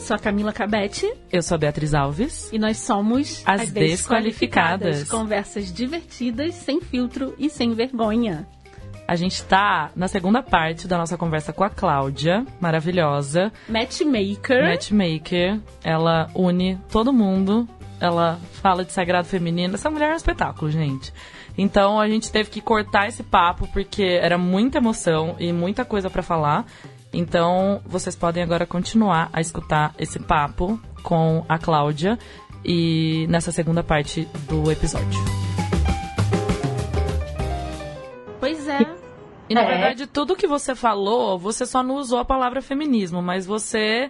Eu sou a Camila Cabete. Eu sou a Beatriz Alves. E nós somos as, as desqualificadas. desqualificadas. Conversas divertidas, sem filtro e sem vergonha. A gente está na segunda parte da nossa conversa com a Cláudia, maravilhosa. Matchmaker. Matchmaker. Ela une todo mundo. Ela fala de sagrado feminino. Essa mulher é um espetáculo, gente. Então a gente teve que cortar esse papo porque era muita emoção e muita coisa para falar. Então, vocês podem agora continuar a escutar esse papo com a Cláudia e nessa segunda parte do episódio. Pois é. E na é. verdade, tudo que você falou, você só não usou a palavra feminismo, mas você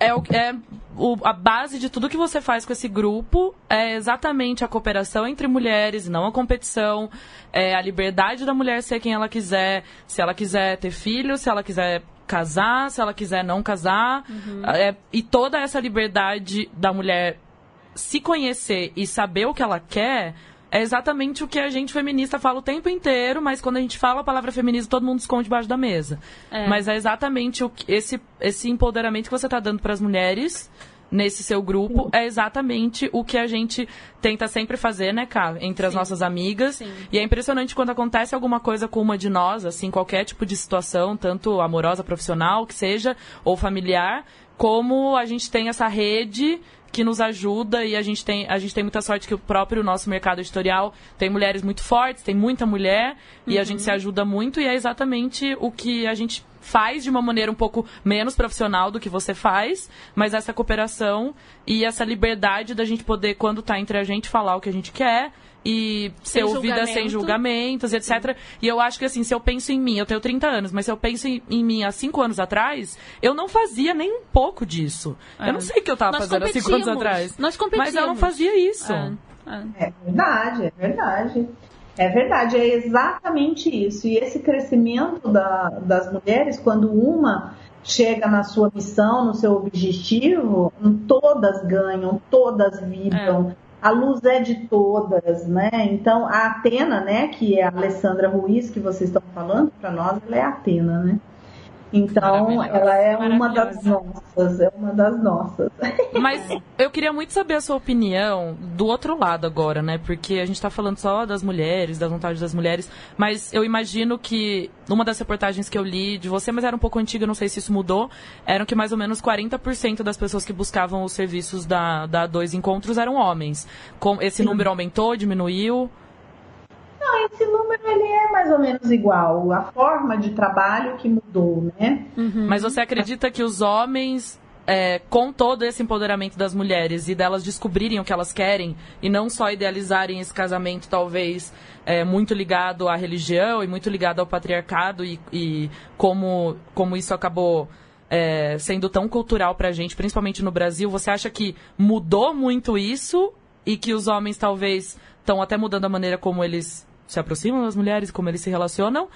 é, o, é o, a base de tudo que você faz com esse grupo é exatamente a cooperação entre mulheres e não a competição, é a liberdade da mulher ser quem ela quiser, se ela quiser ter filho, se ela quiser casar, se ela quiser não casar, uhum. é, e toda essa liberdade da mulher se conhecer e saber o que ela quer é exatamente o que a gente feminista fala o tempo inteiro, mas quando a gente fala a palavra feminismo, todo mundo esconde debaixo da mesa. É. Mas é exatamente o que, esse, esse empoderamento que você está dando para as mulheres nesse seu grupo Sim. é exatamente o que a gente tenta sempre fazer, né, Cá? Entre Sim. as nossas amigas. Sim. E é impressionante quando acontece alguma coisa com uma de nós, assim, qualquer tipo de situação, tanto amorosa, profissional, que seja, ou familiar, como a gente tem essa rede que nos ajuda e a gente tem a gente tem muita sorte que o próprio nosso mercado editorial tem mulheres muito fortes, tem muita mulher uhum. e a gente se uhum. ajuda muito e é exatamente o que a gente faz de uma maneira um pouco menos profissional do que você faz, mas essa cooperação e essa liberdade da gente poder quando tá entre a gente falar o que a gente quer e sem ser ouvida sem julgamentos, etc. E eu acho que, assim, se eu penso em mim, eu tenho 30 anos, mas se eu penso em, em mim há 5 anos atrás, eu não fazia nem um pouco disso. É. Eu não sei o que eu estava fazendo há 5 anos atrás. Nós competimos. Mas eu não fazia isso. É, é. é verdade, é verdade. É verdade, é exatamente isso. E esse crescimento da, das mulheres, quando uma chega na sua missão, no seu objetivo, todas ganham, todas vibram. É a luz é de todas, né? Então a Atena, né, que é a Alessandra Ruiz que vocês estão falando para nós, ela é Atena, né? Então, ela é uma das nossas, é uma das nossas. Mas eu queria muito saber a sua opinião do outro lado agora, né? Porque a gente está falando só das mulheres, das vontades das mulheres, mas eu imagino que numa das reportagens que eu li de você, mas era um pouco antiga, não sei se isso mudou, eram que mais ou menos 40% das pessoas que buscavam os serviços da, da Dois Encontros eram homens. Com, esse Sim. número aumentou, diminuiu? Não, esse número ele é mais ou menos igual. A forma de trabalho que mudou, né? Uhum. Mas você acredita que os homens é, com todo esse empoderamento das mulheres e delas descobrirem o que elas querem e não só idealizarem esse casamento, talvez é, muito ligado à religião e muito ligado ao patriarcado e, e como, como isso acabou é, sendo tão cultural pra gente, principalmente no Brasil, você acha que mudou muito isso e que os homens talvez estão até mudando a maneira como eles se aproximam das mulheres, como eles se relacionam?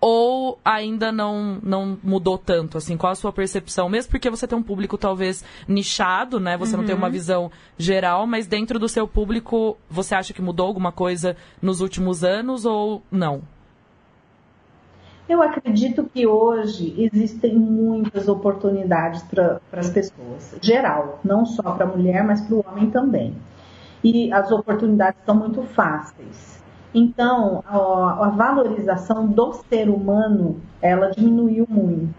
Ou ainda não, não mudou tanto, assim? Qual a sua percepção? Mesmo porque você tem um público talvez nichado, né? Você uhum. não tem uma uhum. visão geral, mas dentro do seu público, você acha que mudou alguma coisa nos últimos anos ou não? Eu acredito que hoje existem muitas oportunidades para as pessoas, geral, não só para a mulher, mas para o homem também. E as oportunidades são muito fáceis. Então, a, a valorização do ser humano, ela diminuiu muito.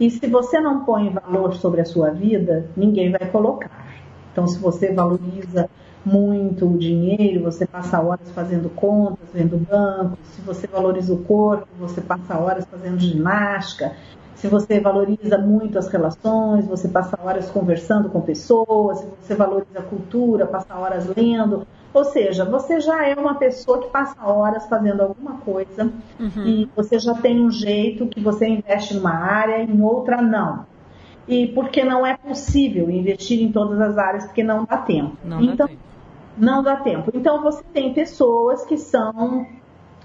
E se você não põe valor sobre a sua vida, ninguém vai colocar. Então, se você valoriza muito o dinheiro, você passa horas fazendo contas, vendo banco. Se você valoriza o corpo, você passa horas fazendo ginástica. Se você valoriza muito as relações, você passa horas conversando com pessoas. Se você valoriza a cultura, passa horas lendo. Ou seja, você já é uma pessoa que passa horas fazendo alguma coisa uhum. e você já tem um jeito que você investe numa área, em outra não. E porque não é possível investir em todas as áreas, porque não dá tempo. Não então, dá tempo. Não dá tempo. Então você tem pessoas que são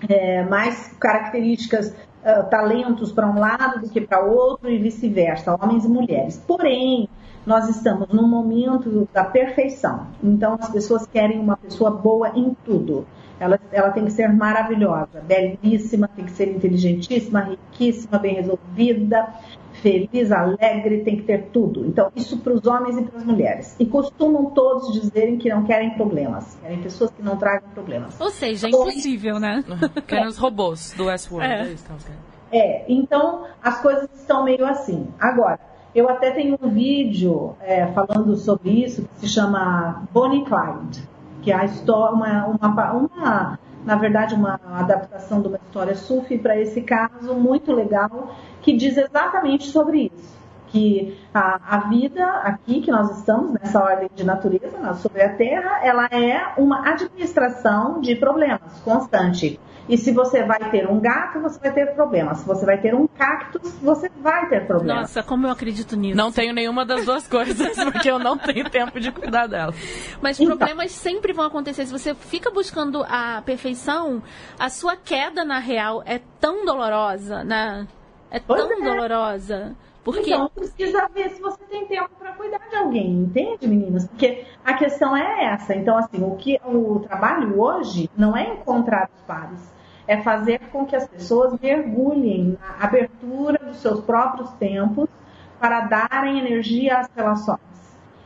é, mais características, uh, talentos para um lado do que para outro e vice-versa, homens e mulheres. Porém, nós estamos num momento da perfeição. Então as pessoas querem uma pessoa boa em tudo. Ela, ela tem que ser maravilhosa, belíssima, tem que ser inteligentíssima, riquíssima, bem resolvida, feliz, alegre, tem que ter tudo. Então, isso para os homens e para as mulheres. E costumam todos dizerem que não querem problemas, querem pessoas que não tragam problemas. Ou seja, é impossível, né? querem os robôs do Westworld. É. É, é, então as coisas estão meio assim. Agora, eu até tenho um vídeo é, falando sobre isso que se chama Bonnie Clyde, que é a história, uma, uma, uma na verdade, uma adaptação de uma história sufi para esse caso muito legal, que diz exatamente sobre isso. Que a, a, vida aqui que nós estamos, nessa ordem de natureza, sobre a Terra, ela é uma administração de problemas constante. E se você vai ter um gato, você vai ter problemas. Se você vai ter um cactus, você vai ter problemas. Nossa, como eu acredito nisso. Não tenho nenhuma das duas coisas, porque eu não tenho tempo de cuidar dela. Mas então, problemas sempre vão acontecer. Se você fica buscando a perfeição, a sua queda na real é tão dolorosa, né? É tão é. dolorosa. Porque... Então precisa ver se você tem tempo para cuidar de alguém, entende, meninas? Porque a questão é essa. Então, assim, o que o trabalho hoje não é encontrar os pares é fazer com que as pessoas mergulhem na abertura dos seus próprios tempos para darem energia às relações.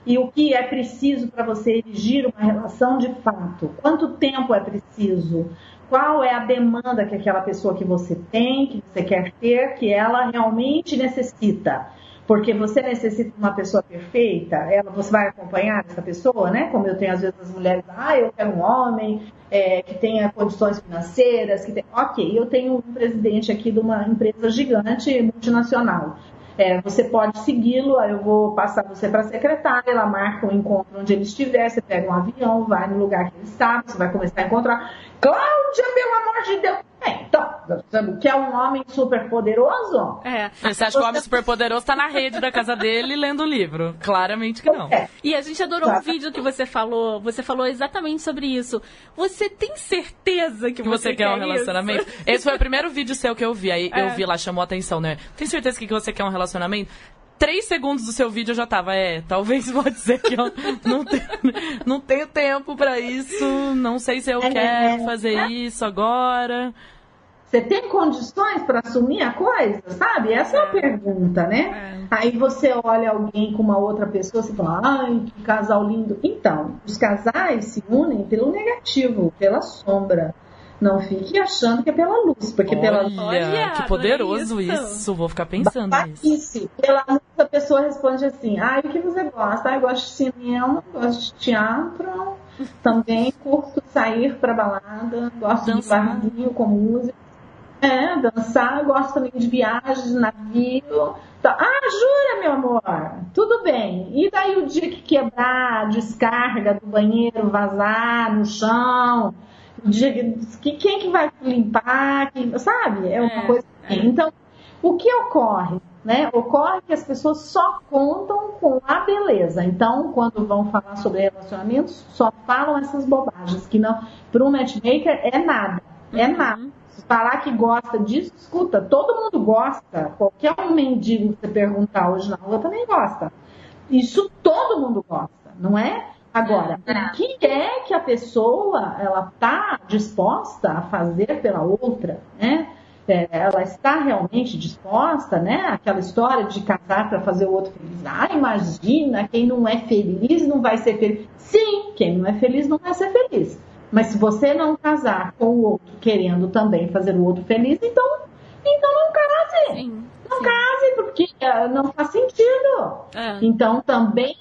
E o que é preciso para você erigir uma relação de fato? Quanto tempo é preciso? Qual é a demanda que aquela pessoa que você tem, que você quer ter, que ela realmente necessita? porque você necessita de uma pessoa perfeita, ela, você vai acompanhar essa pessoa, né? Como eu tenho às vezes as mulheres, ah, eu quero um homem é, que tenha condições financeiras, que tem... ok, eu tenho um presidente aqui de uma empresa gigante multinacional. É, você pode segui-lo, eu vou passar você para a secretária, ela marca um encontro onde ele estiver, você pega um avião, vai no lugar que ele está, você vai começar a encontrar. Cláudia, pelo amor de Deus, é, então, que é um homem super poderoso? É. Você acha que o homem super poderoso está na rede da casa dele lendo o livro? Claramente que não. É. E a gente adorou o um vídeo que você falou. Você falou exatamente sobre isso. Você tem certeza que, que você, você, quer, um relacionamento? Isso? Esse foi o primeiro vídeo seu que eu vi. Aí é. eu vi lá, chamou a atenção, né? Tem certeza que você quer um relacionamento? Três segundos do seu vídeo eu já tava, é, talvez pode ser que eu não tenho, não tenho tempo para isso, não sei se eu é, quero fazer é. isso agora. Você tem condições para assumir a coisa, sabe? Essa é, é a pergunta, né? É. Aí você olha alguém com uma outra pessoa e fala, ai, que casal lindo. Então, os casais se unem pelo negativo, pela sombra. Não fique achando que é pela luz, porque Olha, pela Olha, que poderoso isso. isso. Vou ficar pensando nisso. Pela luz a pessoa responde assim: "Ah, o que você gosta? Ah, eu gosto de cinema, gosto de teatro, também curto sair para balada, gosto Dançar. de barzinho com música. É, dançar, gosto também de viagens, navio. Tá. Ah, jura, meu amor? Tudo bem. E daí o dia que quebrar, descarga do banheiro, vazar no chão, que, quem que vai limpar, quem, sabe? É uma é, coisa assim. É. Então, o que ocorre? Né? Ocorre que as pessoas só contam com a beleza. Então, quando vão falar sobre relacionamentos, só falam essas bobagens, que não, para um matchmaker é nada. É uhum. nada. Se falar que gosta disso, escuta, todo mundo gosta. Qualquer um mendigo que você perguntar hoje na rua também gosta. Isso todo mundo gosta, não é? Agora, é. o que é que a pessoa ela está disposta a fazer pela outra, né? É, ela está realmente disposta, né? Aquela história de casar para fazer o outro feliz. Ah, imagina, quem não é feliz não vai ser feliz. Sim, quem não é feliz não vai ser feliz. Mas se você não casar com o outro querendo também fazer o outro feliz, então, então não case. Sim não case, porque eh, não faz sentido. É. Então também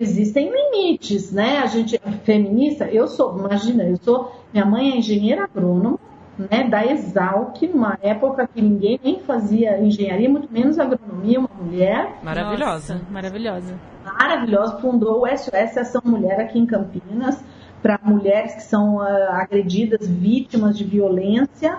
existem limites, né? A gente é feminista, eu sou, imagina, eu sou, minha mãe é engenheira agrônoma, né, da Exalc, numa época que ninguém nem fazia engenharia, muito menos agronomia, uma mulher. Maravilhosa. Nossa, maravilhosa. Maravilhosa, fundou o SOS Ação Mulher aqui em Campinas, para mulheres que são uh, agredidas, vítimas de violência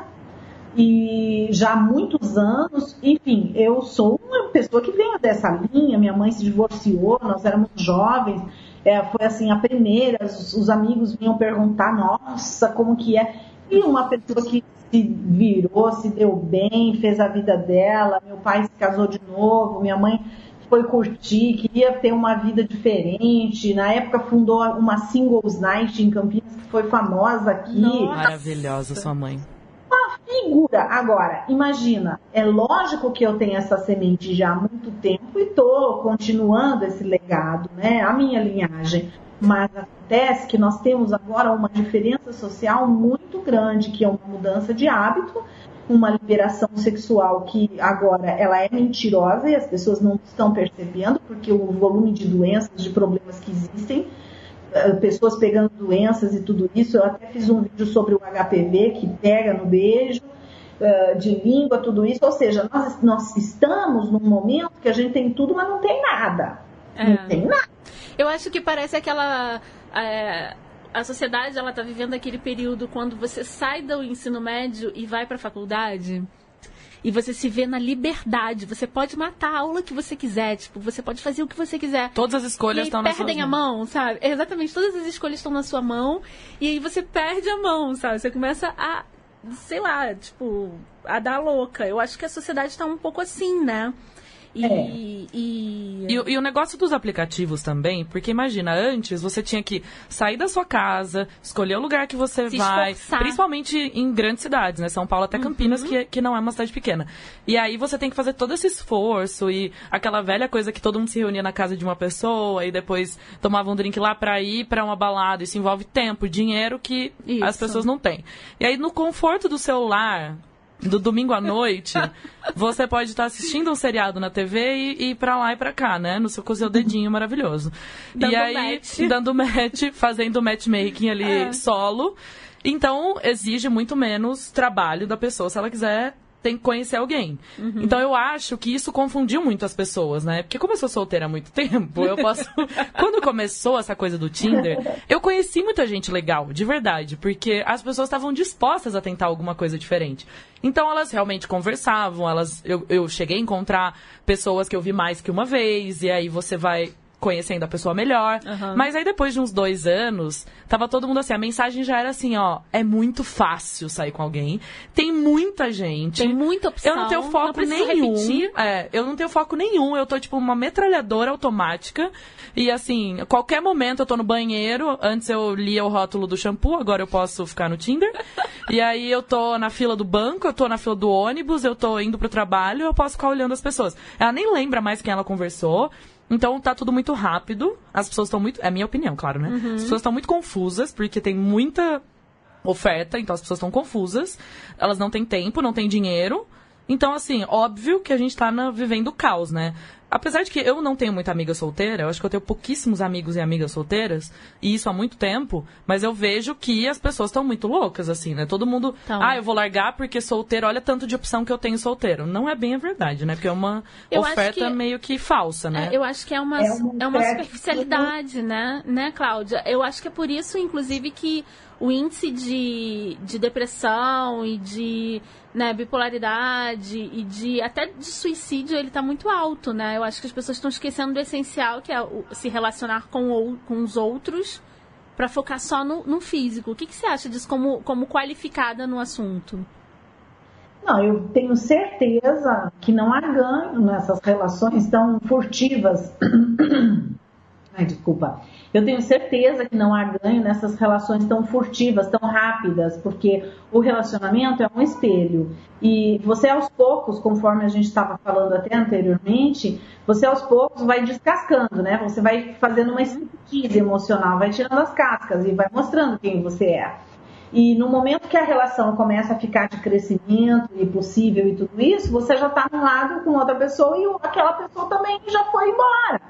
e já há muitos anos, enfim, eu sou uma pessoa que vem dessa linha, minha mãe se divorciou, nós éramos jovens, é, foi assim, a primeira, os, os, amigos vinham perguntar, nossa, como que é, e uma pessoa que se virou, se deu bem, fez a vida dela, meu pai se casou de novo, minha mãe foi curtir, queria ter uma vida diferente. Na época fundou uma Singles Night em Campinas, que foi famosa aqui. Nossa. Maravilhosa sua mãe. Uma figura. Agora, imagina, é lógico que eu tenho essa semente já há muito tempo e estou continuando esse legado, né? A minha linhagem. Mas acontece que nós temos agora uma diferença social muito grande, que é uma mudança de hábito, uma liberação sexual que agora ela é mentirosa e as pessoas não estão percebendo, porque o volume de doenças, de problemas que existem, pessoas pegando doenças e tudo isso, eu até fiz um vídeo sobre o HPV que pega no beijo, eh, de língua, tudo isso, ou seja, nós, nós estamos num momento que a gente tem tudo, mas não tem nada. É. Não tem nada. Eu acho que parece aquela. É, a sociedade ela tá vivendo aquele período quando você sai do ensino médio e vai para a faculdade e você se vê na liberdade. Você pode matar a aula que você quiser, tipo, você pode fazer o que você quiser. Todas as escolhas estão na sua mão. perdem a mão, sabe? Exatamente, todas as escolhas estão na sua mão e aí você perde a mão, sabe? Você começa a, sei lá, tipo, a dar louca. Eu acho que a sociedade está um pouco assim, né? E, é. e... E, e... o negócio dos aplicativos também, porque imagina, antes você tinha que sair da sua casa, escolher o lugar que você Se vai, esforçar. principalmente em grandes cidades, né? São Paulo até Campinas, uhum. que, que não é uma cidade pequena. E aí você tem que fazer todo esse esforço e aquela velha coisa que todo mundo se reunia na casa de uma pessoa e depois tomava um drink lá pra ir pra uma balada. Isso envolve tempo, dinheiro que Isso. as pessoas não têm. E aí no conforto do celular, do domingo à noite, você pode estar assistindo um seriado na TV e, ir pra lá e pra cá, né? No seu, com seu dedinho maravilhoso. Dando e aí, match. dando match, fazendo matchmaking ali é. solo. Então, exige muito menos trabalho da pessoa se ela quiser tem que conhecer alguém. Uhum. Então eu acho que isso confundiu muito as pessoas, né? Porque como eu sou solteira há muito tempo, eu posso. Quando começou essa coisa do Tinder, eu conheci muita gente legal, de verdade, porque as pessoas estavam dispostas a tentar alguma coisa diferente. Então elas realmente conversavam, elas. Eu, eu cheguei a encontrar pessoas que eu vi mais que uma vez, e aí você vai conhecendo a pessoa melhor. Uhum. Mas aí depois de uns dois anos, tava todo mundo assim, a mensagem já era assim, ó, é muito fácil sair com alguém. Tem muita gente. Tem muita opção. Eu não tenho foco não nenhum. É, eu não tenho foco nenhum. Eu tô tipo uma metralhadora automática. E assim, a qualquer momento eu tô no banheiro. Antes eu lia o rótulo do shampoo, agora eu posso ficar no Tinder. e aí eu tô na fila do banco, eu tô na fila do ônibus, eu tô indo pro trabalho, eu posso ficar olhando as pessoas. Ela nem lembra mais quem ela conversou. Então tá tudo muito rápido. As pessoas estão muito. É a minha opinião, claro, né? Uhum. As pessoas estão muito confusas, porque tem muita oferta, então as pessoas estão confusas. Elas não têm tempo, não têm dinheiro. Então, assim, óbvio que a gente tá na, vivendo caos, né? Apesar de que eu não tenho muita amiga solteira, eu acho que eu tenho pouquíssimos amigos e amigas solteiras, e isso há muito tempo, mas eu vejo que as pessoas estão muito loucas, assim, né? Todo mundo, então, ah, eu vou largar porque solteiro, olha tanto de opção que eu tenho solteiro. Não é bem a verdade, né? Porque é uma oferta que, meio que falsa, né? É, eu acho que é uma, é uma, é uma superficialidade, né? Né, Cláudia? Eu acho que é por isso, inclusive, que o índice de, de depressão e de né, bipolaridade e de até de suicídio ele está muito alto, né? Eu acho que as pessoas estão esquecendo do essencial que é o, se relacionar com, o, com os outros para focar só no, no físico. O que, que você acha disso como, como qualificada no assunto? Não, eu tenho certeza que não há ganho nessas relações tão furtivas. Ai, desculpa eu tenho certeza que não há ganho nessas relações tão furtivas, tão rápidas, porque o relacionamento é um espelho. E você aos poucos, conforme a gente estava falando até anteriormente, você aos poucos vai descascando, né? Você vai fazendo uma striptease emocional, vai tirando as cascas e vai mostrando quem você é. E no momento que a relação começa a ficar de crescimento e possível e tudo isso, você já está num lado com outra pessoa e aquela pessoa também já foi embora.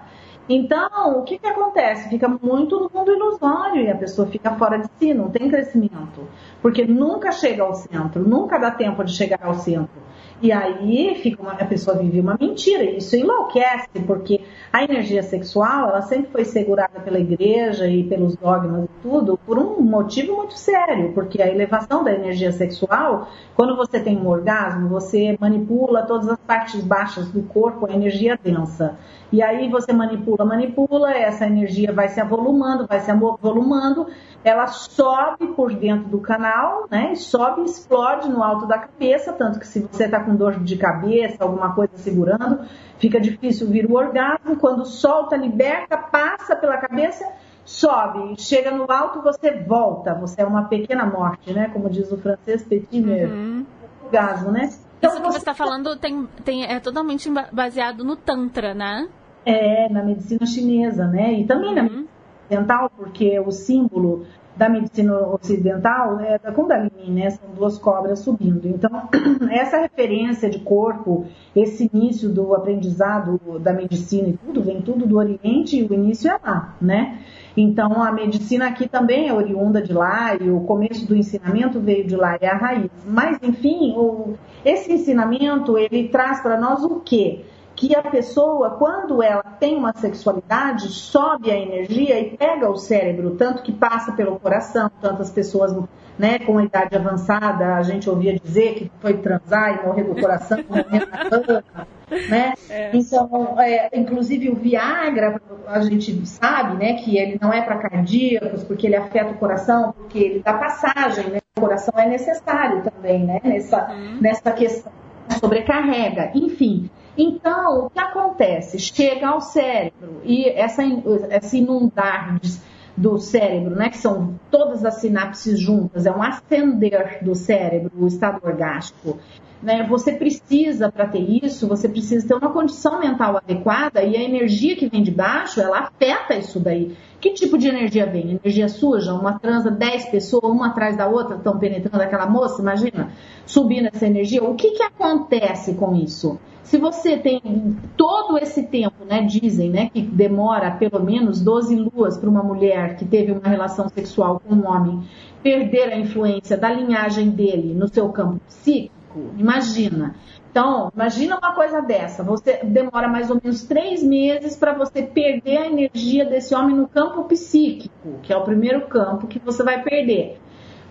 Então, o que, que acontece? Fica muito no mundo ilusório e a pessoa fica fora de si, não tem crescimento. Porque nunca chega ao centro, nunca dá tempo de chegar ao centro. E aí fica uma, a pessoa vive uma mentira, e isso enlouquece, porque a energia sexual ela sempre foi segurada pela igreja e pelos dogmas e tudo por um motivo muito sério, porque a elevação da energia sexual, quando você tem um orgasmo, você manipula todas as partes baixas do corpo, a energia densa. E aí você manipula, manipula, essa energia vai se avolumando, vai se avolumando, ela sobe por dentro do canal, né? Sobe e explode no alto da cabeça, tanto que se você está com dor de cabeça, alguma coisa segurando, fica difícil vir o orgasmo. Quando solta, liberta, passa pela cabeça, sobe, chega no alto, você volta. Você é uma pequena morte, né? Como diz o francês Petit uhum. orgasmo, né? Então, Isso que você está falando tem, tem, é totalmente baseado no Tantra, né? É, na medicina chinesa, né? E também uhum. na medicina ocidental, porque o símbolo da medicina ocidental é da Kundalini, né? São duas cobras subindo. Então, essa referência de corpo, esse início do aprendizado da medicina e tudo, vem tudo do Oriente e o início é lá, né? Então, a medicina aqui também é oriunda de lá e o começo do ensinamento veio de lá, é a raiz. Mas, enfim, o, esse ensinamento, ele traz para nós o quê? Que a pessoa, quando ela tem uma sexualidade, sobe a energia e pega o cérebro, tanto que passa pelo coração, tantas pessoas né, com idade avançada, a gente ouvia dizer que foi transar e morrer do coração, morrer na cama, né? É. Então, é, inclusive o Viagra, a gente sabe, né, que ele não é para cardíacos, porque ele afeta o coração, porque ele dá passagem, né? O coração é necessário também, né, nessa, uhum. nessa questão sobrecarrega, enfim. Então, o que acontece? Chega ao cérebro e essa, essa inundar do cérebro, né, que são todas as sinapses juntas, é um acender do cérebro, o estado orgástico. Né? Você precisa, para ter isso, você precisa ter uma condição mental adequada e a energia que vem de baixo, ela afeta isso daí. Que tipo de energia vem? Energia suja? Uma transa 10 pessoas, uma atrás da outra, estão penetrando aquela moça, imagina, subindo essa energia. O que, que acontece com isso? Se você tem todo esse tempo, né, dizem, né, que demora pelo menos 12 luas para uma mulher que teve uma relação sexual com um homem perder a influência da linhagem dele no seu campo psíquico, imagina. Então, imagina uma coisa dessa. Você demora mais ou menos três meses para você perder a energia desse homem no campo psíquico, que é o primeiro campo que você vai perder.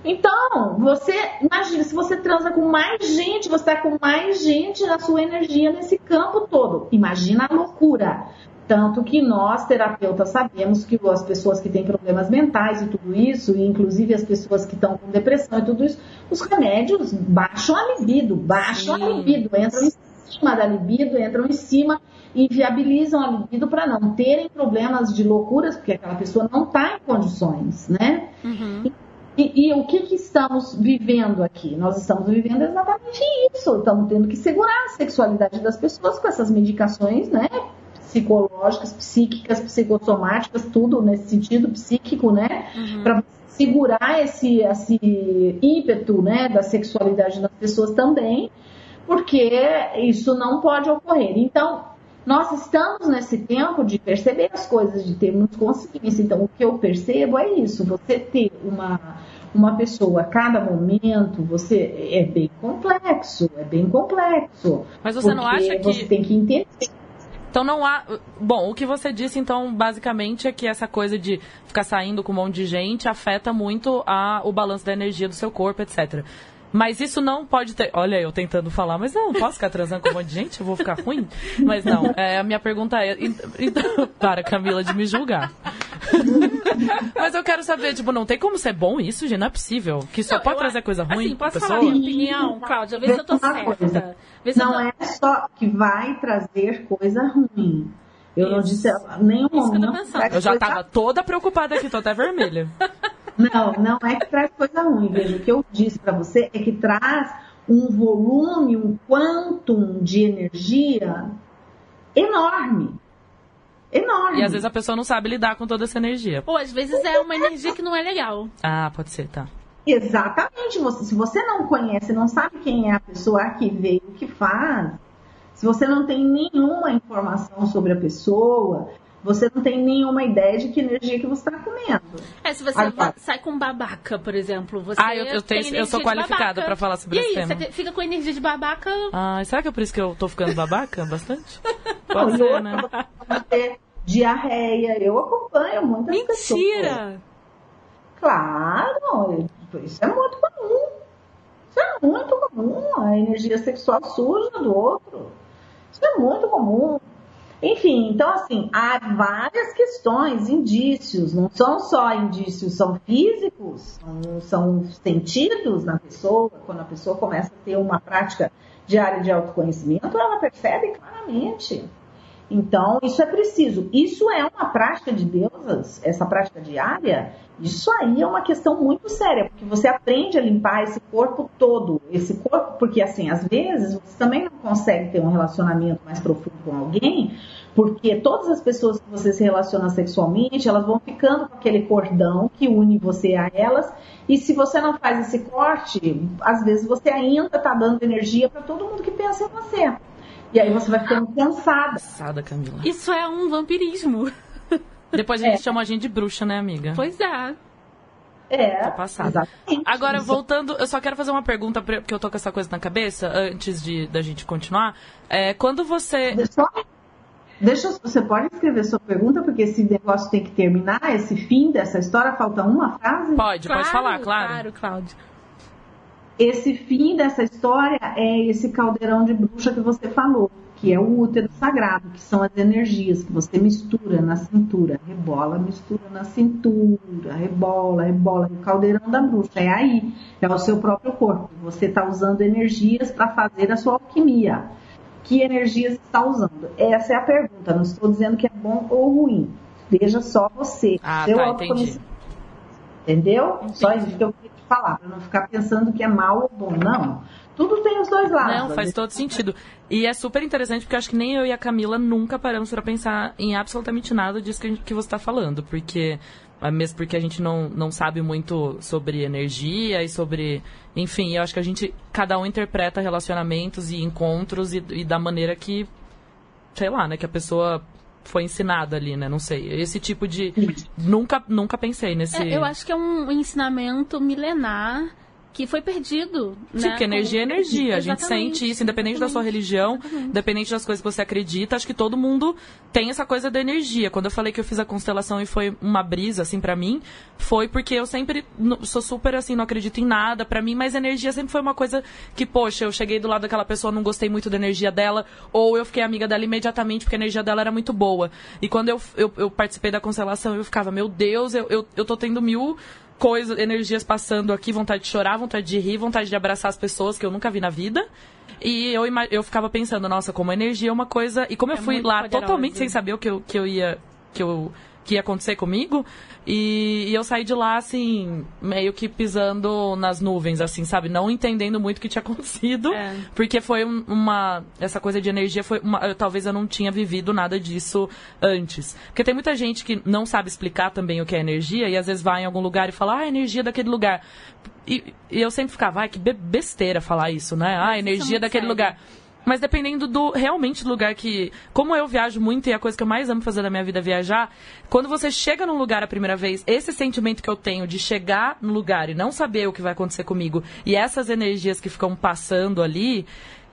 Então, você imagina, se você transa com mais gente, você está com mais gente na sua energia nesse campo todo. Imagina a loucura. Tanto que nós, terapeutas, sabemos que as pessoas que têm problemas mentais e tudo isso, e inclusive as pessoas que estão com depressão e tudo isso, os remédios baixam a libido, baixam Sim. a libido, entram em cima da libido, entram em cima e viabilizam a libido para não terem problemas de loucuras, porque aquela pessoa não está em condições, né? Uhum. E, e, o que, que, estamos vivendo aqui? Nós estamos vivendo exatamente isso. Estamos tendo que segurar a sexualidade das pessoas com essas medicações, né? Psicológicas, psíquicas, psicossomáticas, tudo nesse sentido psíquico, né? Uhum. Para segurar esse, esse ímpeto, né, da sexualidade das pessoas também, porque isso não pode ocorrer. Então, nós estamos nesse tempo de perceber as coisas, de termos consciência. Então, o que eu percebo é isso: você ter uma, uma pessoa a cada momento, você é bem complexo, é bem complexo. Mas você não acha que você tem que entender? Então não há. Bom, o que você disse, então, basicamente, é que essa coisa de ficar saindo com um monte de gente afeta muito a, o balanço da energia do seu corpo, etc. Mas isso não pode ter. Olha, eu tentando falar, mas não, posso ficar transando com um monte de gente? Eu vou ficar ruim? Mas não, é, a minha pergunta é. Então, para, Camila, de me julgar. mas eu quero saber, tipo, não tem como ser bom isso, gente? Não é possível. Que só não, pode trazer coisa ruim assim, posso pessoa? falar minha opinião, Cláudia? Vê se eu tô certa. não tô... é só que vai trazer coisa ruim. Eu Isso. não disse nenhum momento. Eu, eu já tava toda preocupada aqui, tô até vermelha. Não, não é que traz coisa ruim. Veja, o que eu disse para você é que traz um volume, um quantum de energia enorme. Enorme. E às vezes a pessoa não sabe lidar com toda essa energia. Ou às vezes é uma energia que não é legal. Ah, pode ser, tá. Exatamente. Você, se você não conhece, não sabe quem é a pessoa que veio, o que faz, se você não tem nenhuma informação sobre a pessoa, você não tem nenhuma ideia de que energia que você está comendo. É, se você Agora, sai com babaca, por exemplo, você. Ah, eu, eu, tenho, eu sou qualificada para falar sobre e esse aí, tema. Você fica com energia de babaca. Ah, será que é por isso que eu tô ficando babaca bastante? Pode não, ser, né? Diarreia. Eu acompanho muitas Mentira. pessoas. Mentira! Claro, isso é muito comum. Isso é muito comum. A energia sexual suja do outro. Isso é muito comum. Enfim, então assim, há várias questões, indícios, não são só indícios, são físicos, são, são sentidos na pessoa, quando a pessoa começa a ter uma prática diária de autoconhecimento, ela percebe claramente. Então, isso é preciso. Isso é uma prática de deusas, essa prática diária, isso aí é uma questão muito séria, porque você aprende a limpar esse corpo todo, esse corpo, porque assim, às vezes você também não consegue ter um relacionamento mais profundo com alguém, porque todas as pessoas que você se relaciona sexualmente, elas vão ficando com aquele cordão que une você a elas, e se você não faz esse corte, às vezes você ainda está dando energia para todo mundo que pensa em você. E aí você vai ficando cansada. Cansada, Camila. Isso é um vampirismo. Depois a gente é. chama a gente de bruxa, né, amiga? Pois é. É. Tá passada. Agora, voltando, eu só quero fazer uma pergunta, porque eu tô com essa coisa na cabeça, antes de da gente continuar. É, quando você. Deixa, deixa, você pode escrever sua pergunta, porque esse negócio tem que terminar, esse fim dessa história, falta uma frase? Pode, claro, pode falar, claro. Claro, Cláudio. Esse fim dessa história é esse caldeirão de bruxa que você falou, que é o útero sagrado, que são as energias que você mistura na cintura, rebola, mistura na cintura, rebola, rebola, o caldeirão da bruxa é aí, é o seu próprio corpo. Você está usando energias para fazer a sua alquimia. Que energias está usando? Essa é a pergunta. Não estou dizendo que é bom ou ruim. Veja só você. Ah, seu tá, entendi. Entendeu? Entendi. Só isso que eu falar, para não ficar pensando que é mal ou bom. Não. Tudo tem os dois lados. Não, faz todo sentido. E é super interessante porque eu acho que nem eu e a Camila nunca paramos para pensar em absolutamente nada disso que, que você está falando. Porque, é mesmo porque a gente não, não sabe muito sobre energia e sobre. Enfim, eu acho que a gente. Cada um interpreta relacionamentos e encontros e, e da maneira que. Sei lá, né? Que a pessoa foi ensinada ali, né? Não sei. Esse tipo de. Nunca, nunca pensei nesse. É, eu acho que é um ensinamento milenar que foi perdido. Sim, né? porque energia é energia. A gente sente isso, independente Exatamente. da sua religião, Exatamente. independente das coisas que você acredita. Acho que todo mundo tem essa coisa da energia. Quando eu falei que eu fiz a constelação e foi uma brisa, assim, para mim, foi porque eu sempre sou super, assim, não acredito em nada para mim, mas energia sempre foi uma coisa que, poxa, eu cheguei do lado daquela pessoa, não gostei muito da energia dela, ou eu fiquei amiga dela imediatamente porque a energia dela era muito boa. E quando eu, eu, eu participei da constelação, eu ficava, meu Deus, eu, eu, eu tô tendo mil coisas, energias passando aqui, vontade de chorar, vontade de rir, vontade de abraçar as pessoas que eu nunca vi na vida. E eu, eu ficava pensando, nossa, como energia é uma coisa. E como eu é fui lá poderosa. totalmente sem saber o que eu, que eu ia. Que eu que ia acontecer comigo. E, e, eu saí de lá, assim, meio que pisando nas nuvens, assim, sabe? Não entendendo muito o que tinha acontecido. É. Porque foi uma. Essa coisa de energia foi. Uma, talvez eu não tinha vivido nada disso antes. Porque tem muita gente que não sabe explicar também o que é energia e às vezes vai em algum lugar e fala, ah, a energia daquele lugar. E, e eu sempre ficava, ai, que besteira falar isso, né? Ah, a energia daquele sério. lugar. Mas dependendo do realmente do lugar que. Como eu viajo muito e a coisa que eu mais amo fazer na minha vida é viajar, quando você chega num lugar a primeira vez, esse sentimento que eu tenho de chegar no lugar e não saber o que vai acontecer comigo, e essas energias que ficam passando ali,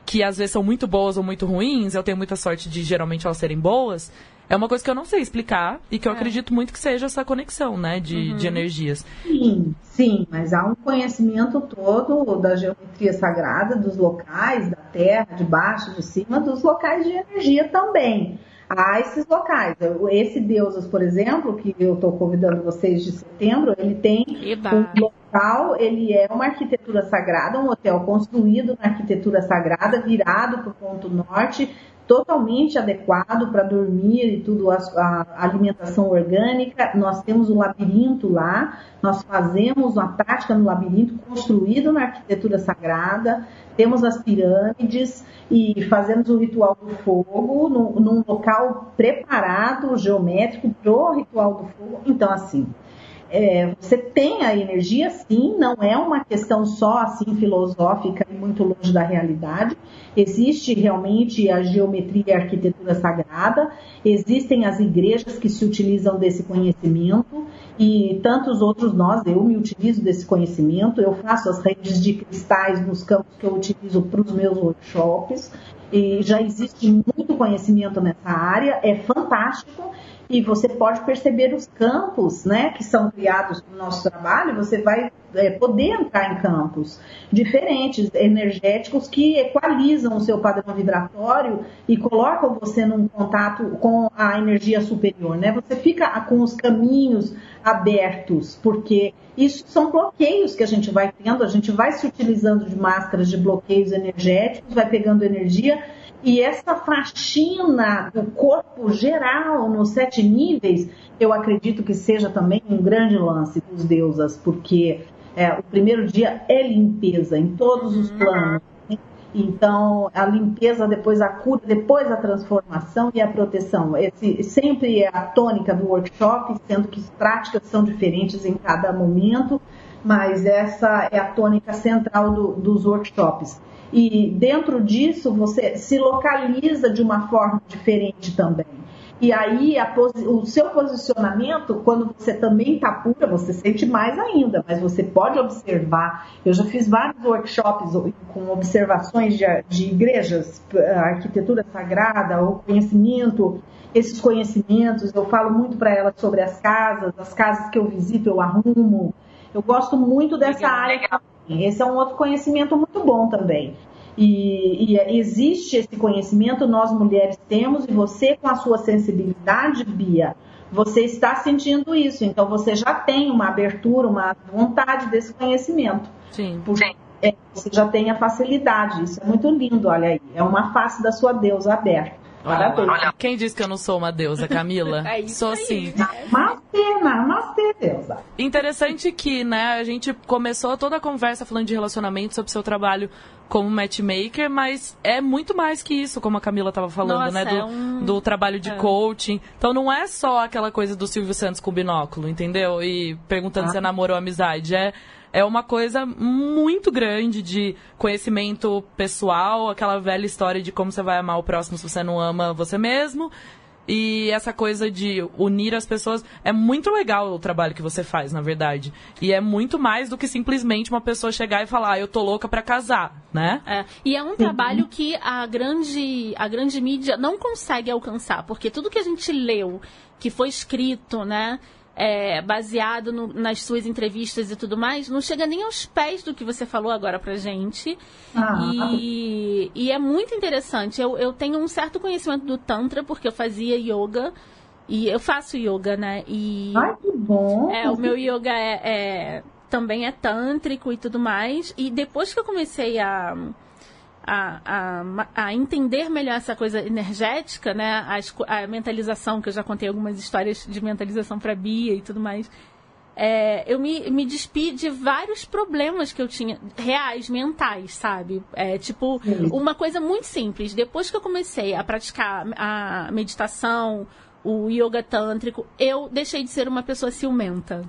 que às vezes são muito boas ou muito ruins, eu tenho muita sorte de geralmente elas serem boas, é uma coisa que eu não sei explicar e que eu é. acredito muito que seja essa conexão, né, de, uhum. de energias. Sim, sim, mas há um conhecimento todo da geometria sagrada, dos locais, da terra, de baixo, de cima, dos locais de energia também. Há esses locais. Esse Deusas, por exemplo, que eu estou convidando vocês de setembro, ele tem um local, ele é uma arquitetura sagrada, um hotel construído na arquitetura sagrada, virado para o ponto norte, totalmente adequado para dormir e tudo, a, a, alimentação orgânica. Nós temos o labirinto lá, nós fazemos uma prática no labirinto construído na arquitetura sagrada, temos as pirâmides e fazemos o ritual do fogo no, num local preparado, geométrico, para o ritual do fogo. Então, assim, é, você tem a energia, sim, não é uma questão só assim filosófica e muito longe da realidade. Existe realmente a geometria e a arquitetura sagrada, existem as igrejas que se utilizam desse conhecimento e tantos outros nós, eu me utilizo desse conhecimento, eu faço as redes de cristais nos campos que eu utilizo para os meus workshops. E já existe muito conhecimento nessa área, é fantástico e você pode perceber os campos né, que são criados no nosso trabalho, você vai é, poder entrar em campos diferentes, energéticos, que equalizam o seu padrão vibratório e colocam você num contato com a energia superior. Né? Você fica com os caminhos abertos, porque isso são bloqueios que a gente vai tendo, a gente vai se utilizando de máscaras de bloqueios energéticos, vai pegando energia e essa faxina do corpo geral nos sete níveis, eu acredito que seja também um grande lance dos deusas, porque é, o primeiro dia é limpeza em todos os uhum. planos. Né? Então, a limpeza, depois a cura, depois a transformação e a proteção. Esse sempre é a tônica do workshop, sendo que as práticas são diferentes em cada momento, mas essa é a tônica central do, dos workshops. E dentro disso você se localiza de uma forma diferente também. E aí o seu posicionamento, quando você também está pura, você sente mais ainda, mas você pode observar. Eu já fiz vários workshops com observações de, de igrejas, arquitetura sagrada, o conhecimento, esses conhecimentos. Eu falo muito para elas sobre as casas, as casas que eu visito, eu arrumo. Eu gosto muito dessa legal, área. Legal. Esse é um outro conhecimento muito bom também. E, e, existe esse conhecimento, nós mulheres temos, e você, com a sua sensibilidade, Bia, você está sentindo isso. Então, você já tem uma abertura, uma vontade desse conhecimento. Sim. Porque é, você já tem a facilidade. Isso é muito lindo, olha aí. É uma face da sua deusa aberta. Parabéns. Olha, quem disse que eu não sou uma deusa, Camila? é sou aí, sim. Namastê, namastê, deusa. Interessante que, né, a gente começou toda a conversa falando de relacionamento, sobre o seu trabalho como matchmaker, mas é muito mais que isso, como a Camila estava falando, Nossa, né? Do, é um... do trabalho de é. coaching. Então não é só aquela coisa do Silvio Santos com binóculo, entendeu? E perguntando ah. se é namoro ou amizade. É é uma coisa muito grande de conhecimento pessoal, aquela velha história de como você vai amar o próximo se você não ama você mesmo. E essa coisa de unir as pessoas é muito legal o trabalho que você faz, na verdade. E é muito mais do que simplesmente uma pessoa chegar e falar, ah, eu tô louca para casar, né? É. E é um trabalho que a grande, a grande mídia não consegue alcançar, porque tudo que a gente leu, que foi escrito, né? É, baseado no, nas suas entrevistas e tudo mais, não chega nem aos pés do que você falou agora pra gente. Ah. E, e é muito interessante. Eu, eu tenho um certo conhecimento do Tantra, porque eu fazia yoga. E eu faço yoga, né? E. Ai, que bom! É, o meu yoga é, é também é tântrico e tudo mais. E depois que eu comecei a a, a, a, entender melhor essa coisa energética, né? A, a, mentalização, que eu já contei algumas histórias de mentalização para Bia e tudo mais. É, eu me, me despi de vários problemas que eu tinha, reais, mentais, sabe? É, tipo, uma coisa muito simples. Depois que eu comecei a praticar a meditação, o yoga tântrico, eu deixei de ser uma pessoa ciumenta.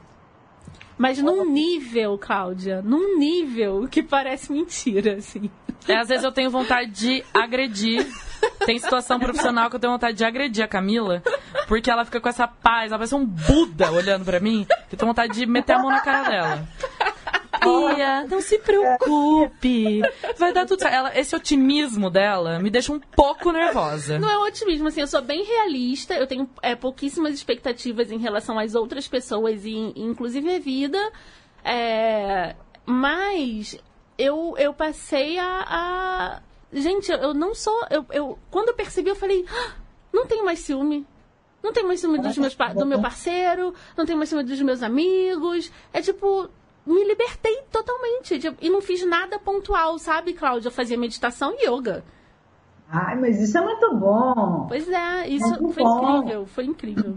Mas num nível, Cláudia, num nível que parece mentira, assim. É, às vezes eu tenho vontade de agredir. Tem situação profissional que eu tenho vontade de agredir a Camila, porque ela fica com essa paz, ela parece um Buda olhando para mim, que eu tenho vontade de meter a mão na cara dela. Bia, não se preocupe. Vai dar tudo certo. Ela, esse otimismo dela me deixa um pouco nervosa. Não é otimismo, assim, eu sou bem realista, eu tenho é, pouquíssimas expectativas em relação às outras pessoas, e, inclusive a vida. É, mas eu, eu passei a, a... Gente, eu não sou. Eu, eu, quando eu percebi, eu falei: ah, não tenho mais ciúme. Não tenho mais ciúme dos meus, do meu parceiro, não tenho mais ciúme dos meus amigos. É tipo, me libertei totalmente. Tipo, e não fiz nada pontual, sabe, Cláudia? Eu fazia meditação e yoga. Ai, mas isso é muito bom. Pois é, isso foi bom. incrível, foi incrível.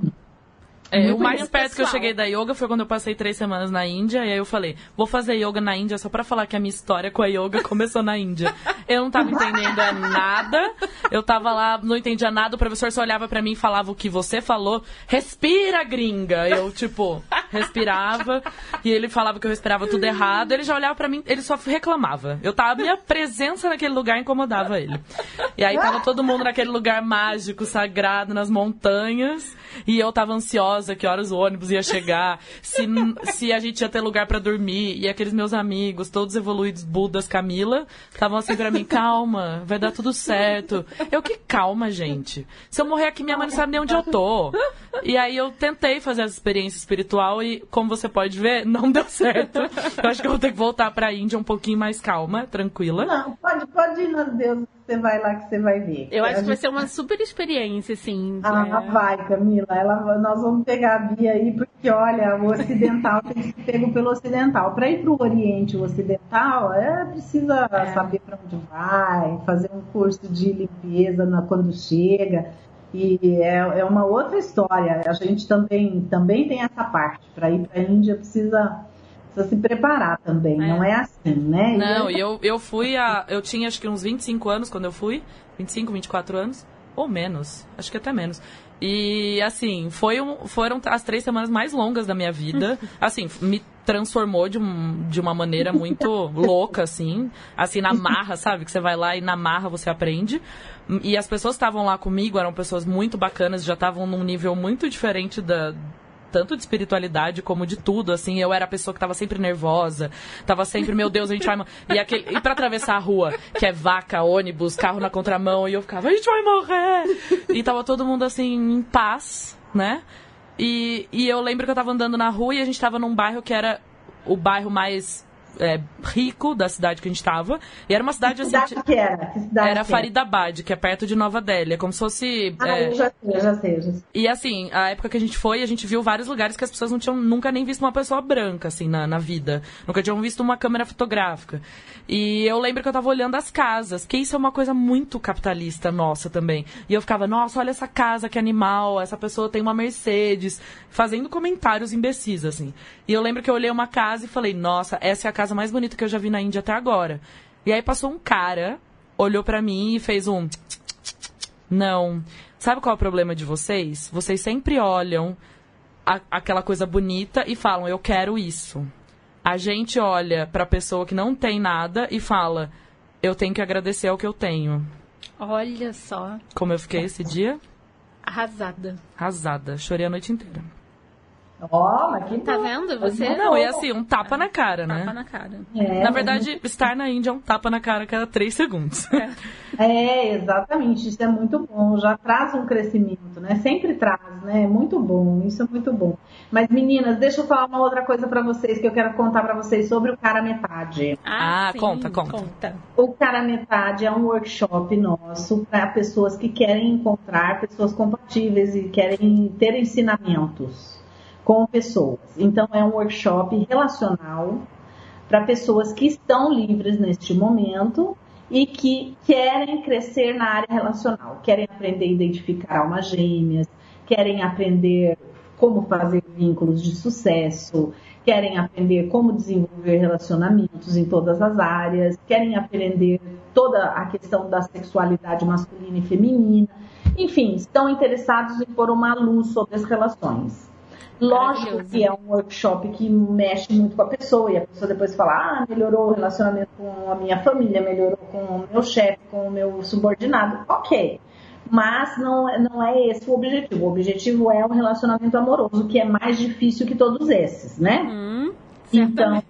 É, o mais perto pessoal. que eu cheguei da yoga foi quando eu passei três semanas na Índia. E aí eu falei, vou fazer yoga na Índia só pra falar que a minha história com a yoga começou na Índia. Eu não tava entendendo nada. Eu tava lá, não entendia nada. O professor só olhava para mim e falava o que você falou. Respira, gringa! Eu, tipo, respirava. E ele falava que eu respirava tudo errado. Ele já olhava para mim, ele só reclamava. Eu tava, minha presença naquele lugar incomodava ele. E aí tava todo mundo naquele lugar mágico, sagrado, nas montanhas. E eu tava ansiosa ansiosa que horas o ônibus ia chegar, se, se a gente ia ter lugar para dormir. E aqueles meus amigos, todos evoluídos, Budas, Camila, estavam assim pra mim, calma, vai dar tudo certo. Eu, que calma, gente. Se eu morrer aqui, minha mãe não sabe nem onde eu tô. E aí eu tentei fazer essa experiência espiritual e, como você pode ver, não deu certo. Eu acho que eu vou ter que voltar pra Índia um pouquinho mais calma, tranquila. Não, pode, pode ir, meu Deus, você vai lá que você vai ver. Eu acho que vai ser uma super experiência, assim. Ah, é... vai, Camila. Ela, nós vamos pegar a Bia aí, porque, olha, o ocidental tem que ser pego pelo ocidental. Para ir para o Oriente, o ocidental, é, precisa é. saber para onde vai, fazer um curso de limpeza na, quando chega. E é, é uma outra história. A gente também, também tem essa parte. Para ir para a Índia, precisa precisa se preparar também, é. não é assim, né? Não, e eu, eu fui a. Eu tinha acho que uns 25 anos quando eu fui. 25, 24 anos. Ou menos. Acho que até menos. E assim, foi um, foram as três semanas mais longas da minha vida. Assim, me transformou de, um, de uma maneira muito louca, assim. Assim, na marra, sabe? Que você vai lá e na marra você aprende. E as pessoas que estavam lá comigo eram pessoas muito bacanas, já estavam num nível muito diferente da, tanto de espiritualidade como de tudo, assim. Eu era a pessoa que tava sempre nervosa, tava sempre, meu Deus, a gente vai. E, aquele, e pra atravessar a rua, que é vaca, ônibus, carro na contramão, e eu ficava, a gente vai morrer! E tava todo mundo assim, em paz, né? E, e eu lembro que eu tava andando na rua e a gente tava num bairro que era o bairro mais é, rico da cidade que a gente estava. E era uma cidade que assim. Cidade que era? Que cidade era que Faridabad, que é perto de Nova Delhi. É como se fosse. Ah, é... eu já sei, eu já sei, já sei. E assim, a época que a gente foi, a gente viu vários lugares que as pessoas não tinham nunca nem visto uma pessoa branca, assim, na, na vida. Nunca tinham visto uma câmera fotográfica. E eu lembro que eu tava olhando as casas, que isso é uma coisa muito capitalista nossa também. E eu ficava, nossa, olha essa casa, que animal, essa pessoa tem uma Mercedes, fazendo comentários imbecis, assim. E eu lembro que eu olhei uma casa e falei, nossa, essa é a casa mais bonita que eu já vi na Índia até agora. E aí passou um cara, olhou para mim e fez um. Não. Sabe qual é o problema de vocês? Vocês sempre olham a, aquela coisa bonita e falam, eu quero isso. A gente olha pra pessoa que não tem nada e fala, eu tenho que agradecer ao que eu tenho. Olha só. Como eu fiquei esse dia? Arrasada. Arrasada. Chorei a noite inteira. Ó, oh, mas que Tá vendo? Você não, e assim, um tapa na cara, né? Tapa na cara. É, na verdade, estar na Índia é um tapa na cara a cada três segundos. É. é, exatamente. Isso é muito bom. Já traz um crescimento, né? Sempre traz, né? É muito bom. Isso é muito bom. Mas, meninas, deixa eu falar uma outra coisa para vocês que eu quero contar para vocês sobre o Cara Metade. Ah, ah sim, conta, conta, conta. O Cara Metade é um workshop nosso para pessoas que querem encontrar pessoas compatíveis e querem ter ensinamentos com pessoas. Então, é um workshop relacional para pessoas que estão livres neste momento e que querem crescer na área relacional, querem aprender a identificar almas gêmeas, querem aprender como fazer vínculos de sucesso, querem aprender como desenvolver relacionamentos em todas as áreas, querem aprender toda a questão da sexualidade masculina e feminina, enfim, estão interessados em pôr uma luz sobre as relações. Lógico que é um workshop que mexe muito com a pessoa e a pessoa depois fala, ah, melhorou o relacionamento com a minha família, melhorou com o meu chefe, com o meu subordinado. Ok. Mas não, é, não é esse o objetivo. O objetivo é um relacionamento amoroso, que é mais difícil que todos esses, né? Hum, então,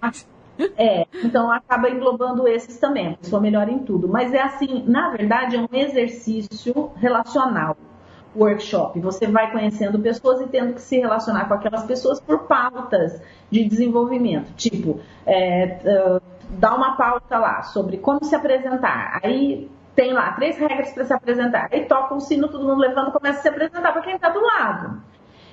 é, então acaba englobando esses também. A pessoa melhora em tudo. Mas é assim, na verdade, é um exercício relacional workshop. Você vai conhecendo pessoas e tendo que se relacionar com aquelas pessoas por pautas de desenvolvimento. Tipo, é, uh, dá uma pauta lá sobre como se apresentar. Aí tem lá três regras para se apresentar. Aí toca o sino, todo mundo levanta e começa a se apresentar para quem está do lado.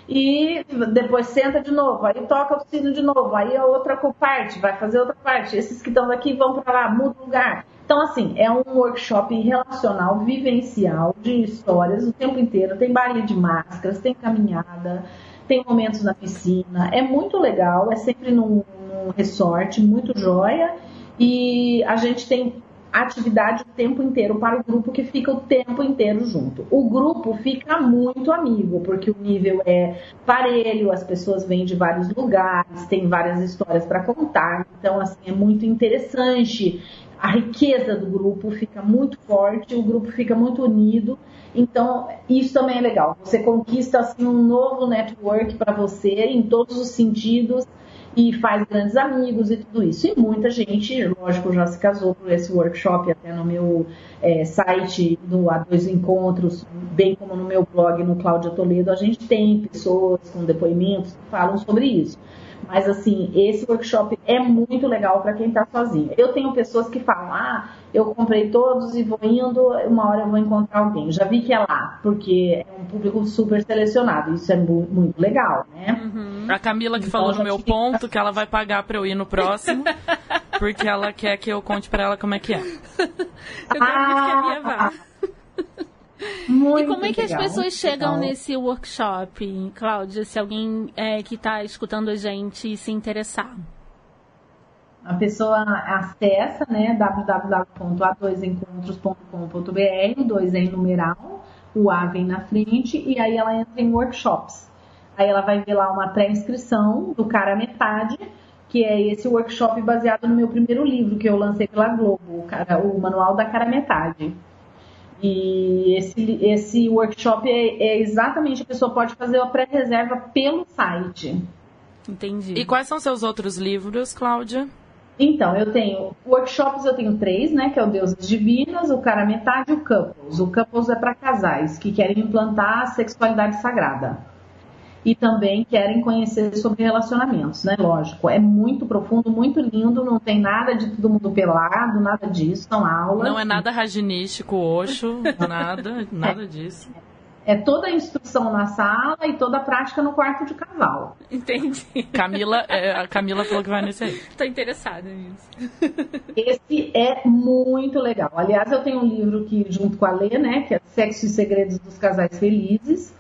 E depois senta de novo, aí toca o sino de novo, aí a outra parte vai fazer outra parte. Esses que estão daqui vão para lá, muda o lugar. Então, assim, é um workshop relacional, vivencial, de histórias o tempo inteiro. Tem baile de máscaras, tem caminhada, tem momentos na piscina. É muito legal, é sempre num, num resort, muito joia. E a gente tem atividade o tempo inteiro para o grupo que fica o tempo inteiro junto. O grupo fica muito amigo, porque o nível é parelho, as pessoas vêm de vários lugares, tem várias histórias para contar, então assim é muito interessante a riqueza do grupo fica muito forte, o grupo fica muito unido. Então, isso também é legal. Você conquista assim, um novo network para você em todos os sentidos e faz grandes amigos e tudo isso. E muita gente, lógico, já se casou por esse workshop, até no meu é, site, no A2 Encontros, bem como no meu blog, no Cláudia Toledo, a gente tem pessoas com depoimentos que falam sobre isso. Mas assim, esse workshop é muito legal para quem está sozinho. Eu tenho pessoas que falam: ah, eu comprei todos e vou indo, uma hora eu vou encontrar alguém. Já vi que é lá, porque é um público super selecionado. Isso é muito legal, né? Uhum. A Camila que então, falou no meu fica... ponto que ela vai pagar para eu ir no próximo, porque ela quer que eu conte para ela como é que é. eu quero ah, que a minha vá. Muito e como é que legal, as pessoas chegam legal. nesse workshop, Cláudia, se alguém é, que está escutando a gente se interessar? A pessoa acessa né, www.a2encontros.com.br, dois em numeral, o A vem na frente, e aí ela entra em workshops. Aí ela vai ver lá uma pré-inscrição do cara metade, que é esse workshop baseado no meu primeiro livro que eu lancei pela Globo, o, cara, o Manual da Cara Metade. E esse, esse workshop é, é exatamente a pessoa pode fazer a pré-reserva pelo site. Entendi. E quais são seus outros livros, Cláudia? Então, eu tenho workshops, eu tenho três, né? Que é o Deusas Divinas, o Cara Metade e o Couples. O Couples é para casais que querem implantar a sexualidade sagrada e também querem conhecer sobre relacionamentos, né? Lógico, é muito profundo, muito lindo, não tem nada de todo mundo pelado, nada disso, são aulas. Não é nada raginístico, oxo, nada, nada disso. É toda a instrução na sala e toda a prática no quarto de casal. Entendi. Camila, é, a Camila falou que vai nesse aí. Tô interessada nisso. Esse é muito legal. Aliás, eu tenho um livro que, junto com a Lê, né, que é Sexo e Segredos dos Casais Felizes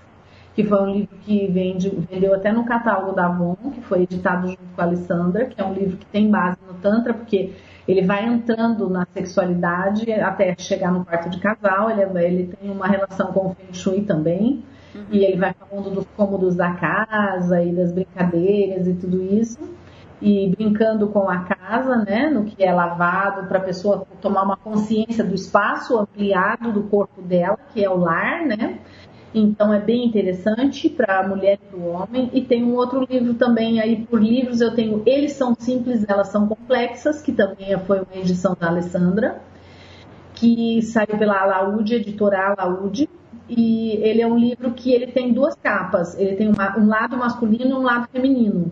que foi um livro que vende, vendeu até no catálogo da Avon, que foi editado junto com a Alessandra, que é um livro que tem base no Tantra, porque ele vai entrando na sexualidade até chegar no quarto de casal, ele, é, ele tem uma relação com o Feng Shui também, uhum. e ele vai falando dos cômodos da casa e das brincadeiras e tudo isso, e brincando com a casa, né, no que é lavado, para a pessoa tomar uma consciência do espaço ampliado do corpo dela, que é o lar, né, então é bem interessante para a mulher e para o homem. E tem um outro livro também aí por livros. Eu tenho Eles são simples, elas são complexas, que também foi uma edição da Alessandra, que saiu pela Alaúde, editora Alaúde. E ele é um livro que ele tem duas capas. Ele tem uma, um lado masculino e um lado feminino.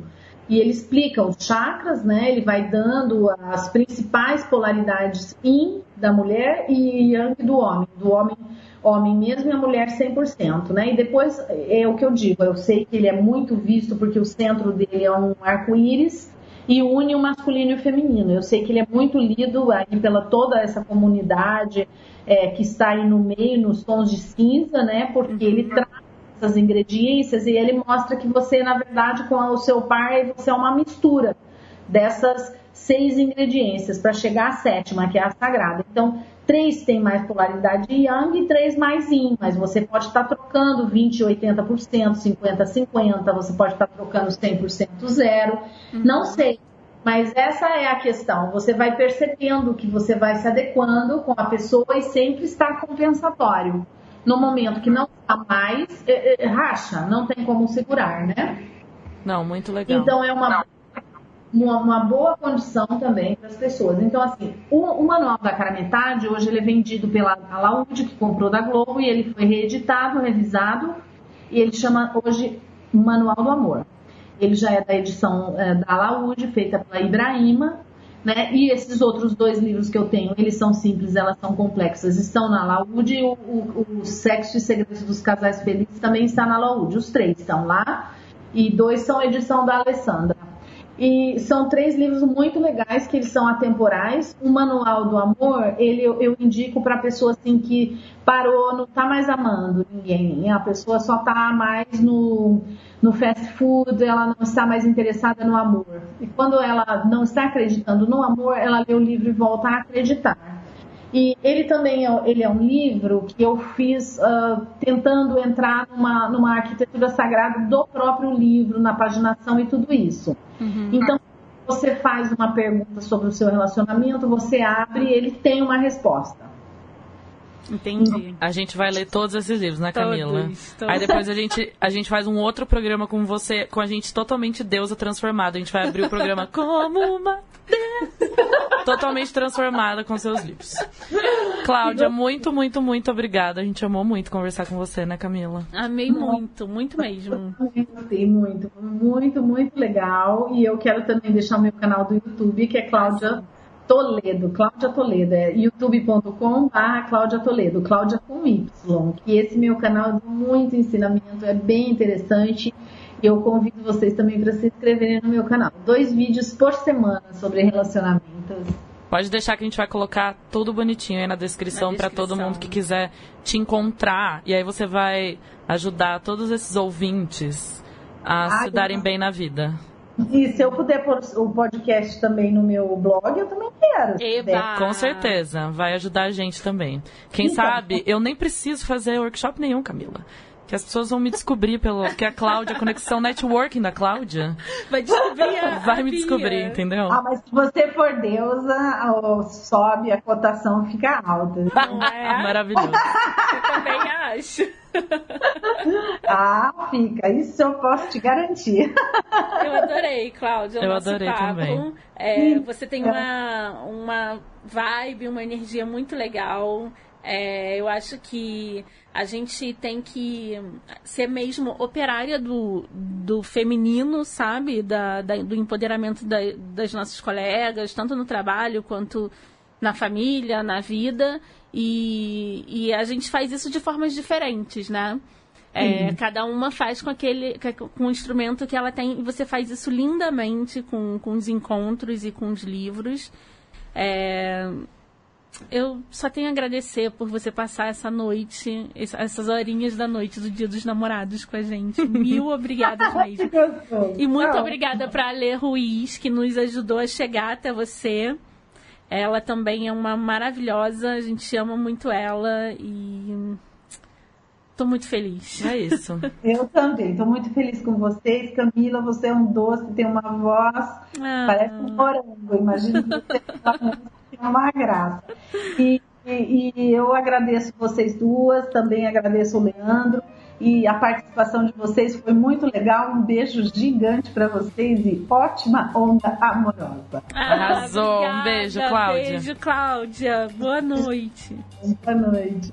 E ele explica os chakras, né? Ele vai dando as principais polaridades yin da mulher e yang do homem. Do homem homem mesmo e a mulher 100%, né? E depois é o que eu digo, eu sei que ele é muito visto porque o centro dele é um arco-íris e une o masculino e o feminino. Eu sei que ele é muito lido aí pela toda essa comunidade é, que está aí no meio, nos tons de cinza, né? Porque ele uhum. traz essas ingrediências e ele mostra que você, na verdade, com o seu pai, você é uma mistura dessas seis ingrediências para chegar à sétima, que é a sagrada. Então, três tem mais polaridade de Yang e três mais Yin, mas você pode estar tá trocando 20, 80%, 50, 50, você pode estar tá trocando 100% zero, uhum. não sei. Mas essa é a questão. Você vai percebendo que você vai se adequando com a pessoa e sempre está compensatório. No momento que não está mais, é, é, racha, não tem como segurar, né? Não, muito legal. Então é uma não uma, uma boa condição também para as pessoas. Então, assim, o, o, Manual da Cara Metade, hoje ele é vendido pela Laude, que comprou da Globo, e ele foi reeditado, revisado, e ele chama hoje Manual do Amor. Ele já é da edição é, da Laude, feita pela Ibrahima, né? E esses outros dois livros que eu tenho, eles são simples, elas são complexas, estão na Laude, o, o, o Sexo e Segredos dos Casais Felizes também está na Laude. Os três estão lá, e dois são edição da Alessandra. E são três livros muito legais que eles são atemporais. O Manual do Amor, ele eu, eu indico para pessoa assim que parou, não está mais amando ninguém. A pessoa só está mais no, no fast food, ela não está mais interessada no amor. E quando ela não está acreditando no amor, ela lê o livro e volta a acreditar. E ele também é, ele é um livro que eu fiz uh, tentando entrar numa, numa arquitetura sagrada do próprio livro, na paginação e tudo isso. Uhum. Então, você faz uma pergunta sobre o seu relacionamento, você abre e ele tem uma resposta. Entendi. A gente vai ler todos esses livros, né, Camila? Todos, todos. Aí depois a gente, a gente faz um outro programa com você, com a gente totalmente deusa transformada. A gente vai abrir o programa como uma deusa. Totalmente transformada com seus livros. Cláudia, muito, muito, muito obrigada. A gente amou muito conversar com você, né, Camila? Amei muito, muito mesmo. Gostei muito, muito, muito legal. E eu quero também deixar o meu canal do YouTube, que é Cláudia Toledo, Cláudia Toledo, é youtube.com barra Cláudia Toledo, Cláudia com Y, que esse meu canal é muito ensinamento, é bem interessante e eu convido vocês também para se inscreverem no meu canal. Dois vídeos por semana sobre relacionamentos. Pode deixar que a gente vai colocar tudo bonitinho aí na descrição, para todo mundo que quiser te encontrar. E aí você vai ajudar todos esses ouvintes a ah, se darem bem na vida. E se eu puder pôr o podcast também no meu blog, eu também quero. Eba. Com certeza, vai ajudar a gente também. Quem então, sabe, eu nem preciso fazer workshop nenhum, Camila. Que as pessoas vão me descobrir pelo que a Cláudia, a conexão networking da Cláudia. Vai descobrir a Vai me descobrir, entendeu? Ah, mas se você for deusa, sobe, a cotação fica alta. Não é? Maravilhoso. Eu também acho. ah, fica. Isso eu posso te garantir. Eu adorei, Cláudia. Eu adorei papo. também. É, você tem uma, uma vibe, uma energia muito legal. É, eu acho que a gente tem que ser mesmo operária do, do feminino, sabe? Da, da do empoderamento da, das nossas colegas, tanto no trabalho quanto na família, na vida. E, e a gente faz isso de formas diferentes, né? É, cada uma faz com aquele com o instrumento que ela tem e você faz isso lindamente com, com os encontros e com os livros. É, eu só tenho a agradecer por você passar essa noite, essas horinhas da noite do Dia dos Namorados com a gente. Mil obrigadas mesmo. e muito obrigada para a Lê Ruiz, que nos ajudou a chegar até você. Ela também é uma maravilhosa, a gente ama muito ela e Tô muito feliz. É isso. Eu também. Tô muito feliz com vocês. Camila, você é um doce, tem uma voz. Ah. Parece um morango. Imagino que você é uma graça. E, e, e, eu agradeço vocês duas, também agradeço o Leandro. E a participação de vocês foi muito legal. Um beijo gigante para vocês e ótima onda amorosa. Arrasou. Obrigada, um beijo, Cláudia. Beijo, Cláudia. Boa noite. Boa noite.